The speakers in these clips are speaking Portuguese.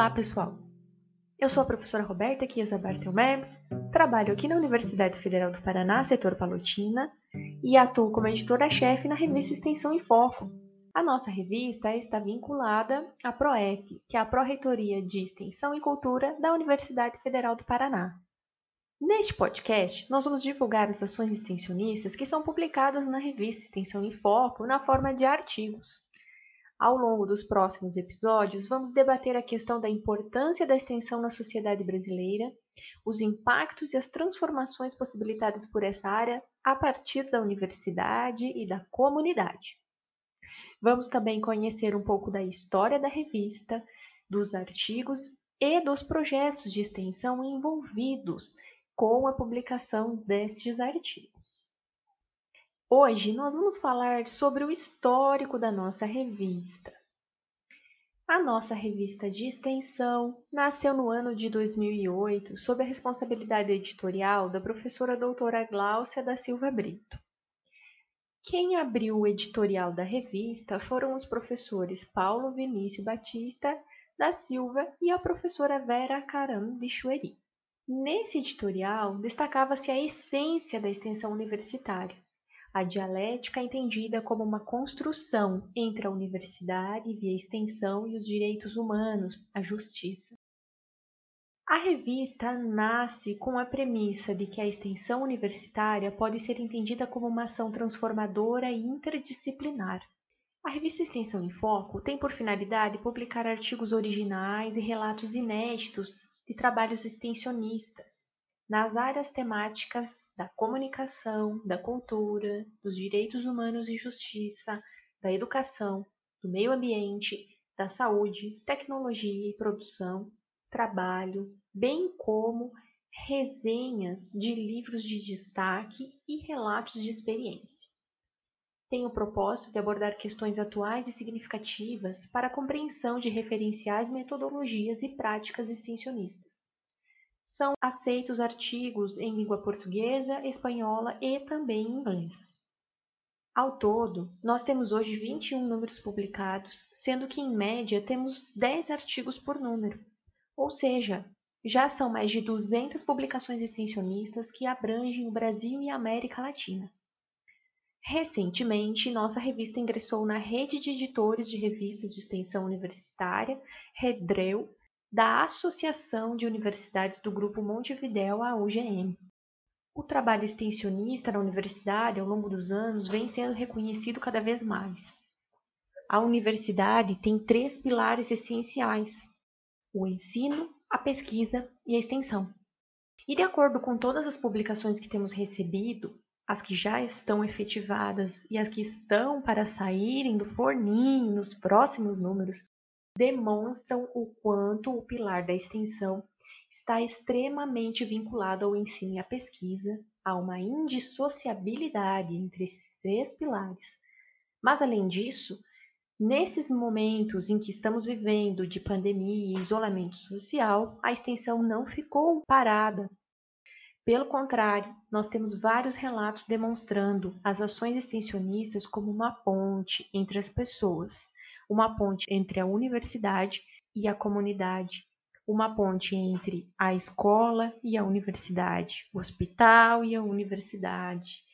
Olá, pessoal! Eu sou a professora Roberta Chiesa Bartelmemes, trabalho aqui na Universidade Federal do Paraná, setor Palotina, e atuo como editora-chefe na revista Extensão em Foco. A nossa revista está vinculada à PROEC, que é a Pró-Reitoria de Extensão e Cultura da Universidade Federal do Paraná. Neste podcast, nós vamos divulgar as ações extensionistas que são publicadas na revista Extensão em Foco na forma de artigos. Ao longo dos próximos episódios, vamos debater a questão da importância da extensão na sociedade brasileira, os impactos e as transformações possibilitadas por essa área a partir da universidade e da comunidade. Vamos também conhecer um pouco da história da revista, dos artigos e dos projetos de extensão envolvidos com a publicação destes artigos. Hoje nós vamos falar sobre o histórico da nossa revista. A nossa revista de extensão nasceu no ano de 2008 sob a responsabilidade editorial da professora doutora Gláucia da Silva Brito. Quem abriu o editorial da revista foram os professores Paulo Vinícius Batista da Silva e a professora Vera Caram de Chueri. Nesse editorial, destacava-se a essência da extensão universitária, a dialética é entendida como uma construção entre a universidade via extensão e os direitos humanos, a justiça. A revista nasce com a premissa de que a extensão universitária pode ser entendida como uma ação transformadora e interdisciplinar. A revista Extensão em Foco tem por finalidade publicar artigos originais e relatos inéditos de trabalhos extensionistas, nas áreas temáticas da comunicação, da cultura, dos direitos humanos e justiça, da educação, do meio ambiente, da saúde, tecnologia e produção, trabalho, bem como resenhas de livros de destaque e relatos de experiência. Tem o propósito de abordar questões atuais e significativas para a compreensão de referenciais, metodologias e práticas extensionistas são aceitos artigos em língua portuguesa, espanhola e também em inglês. Ao todo, nós temos hoje 21 números publicados, sendo que em média temos 10 artigos por número. Ou seja, já são mais de 200 publicações extensionistas que abrangem o Brasil e a América Latina. Recentemente, nossa revista ingressou na rede de editores de revistas de extensão universitária, Redreu, da Associação de Universidades do Grupo Montevidéu, a UGM. O trabalho extensionista na universidade, ao longo dos anos, vem sendo reconhecido cada vez mais. A universidade tem três pilares essenciais: o ensino, a pesquisa e a extensão. E de acordo com todas as publicações que temos recebido, as que já estão efetivadas e as que estão para saírem do forninho nos próximos números, demonstram o quanto o pilar da extensão está extremamente vinculado ao ensino e à pesquisa, há uma indissociabilidade entre esses três pilares. Mas, além disso, nesses momentos em que estamos vivendo de pandemia e isolamento social, a extensão não ficou parada. Pelo contrário, nós temos vários relatos demonstrando as ações extensionistas como uma ponte entre as pessoas uma ponte entre a universidade e a comunidade, uma ponte entre a escola e a universidade, o hospital e a universidade,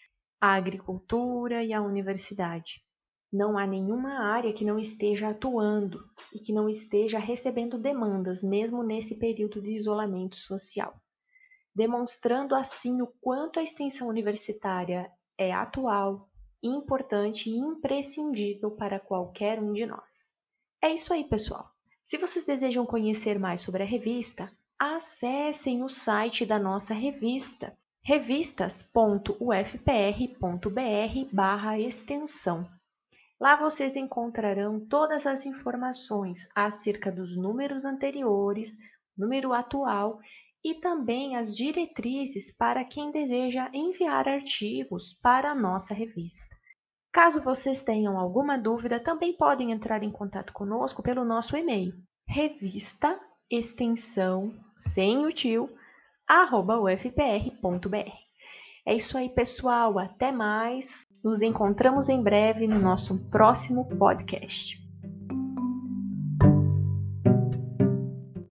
a agricultura e a universidade. Não há nenhuma área que não esteja atuando e que não esteja recebendo demandas, mesmo nesse período de isolamento social, demonstrando assim o quanto a extensão universitária é atual, importante e imprescindível para qualquer um de nós. É isso aí, pessoal. Se vocês desejam conhecer mais sobre a revista, acessem o site da nossa revista, revistas.ufpr.br/extensão. Lá vocês encontrarão todas as informações acerca dos números anteriores, número atual e também as diretrizes para quem deseja enviar artigos para a nossa revista. Caso vocês tenham alguma dúvida, também podem entrar em contato conosco pelo nosso e-mail revista extensão sem o tio arroba ufpr.br. É isso aí, pessoal. Até mais. Nos encontramos em breve no nosso próximo podcast.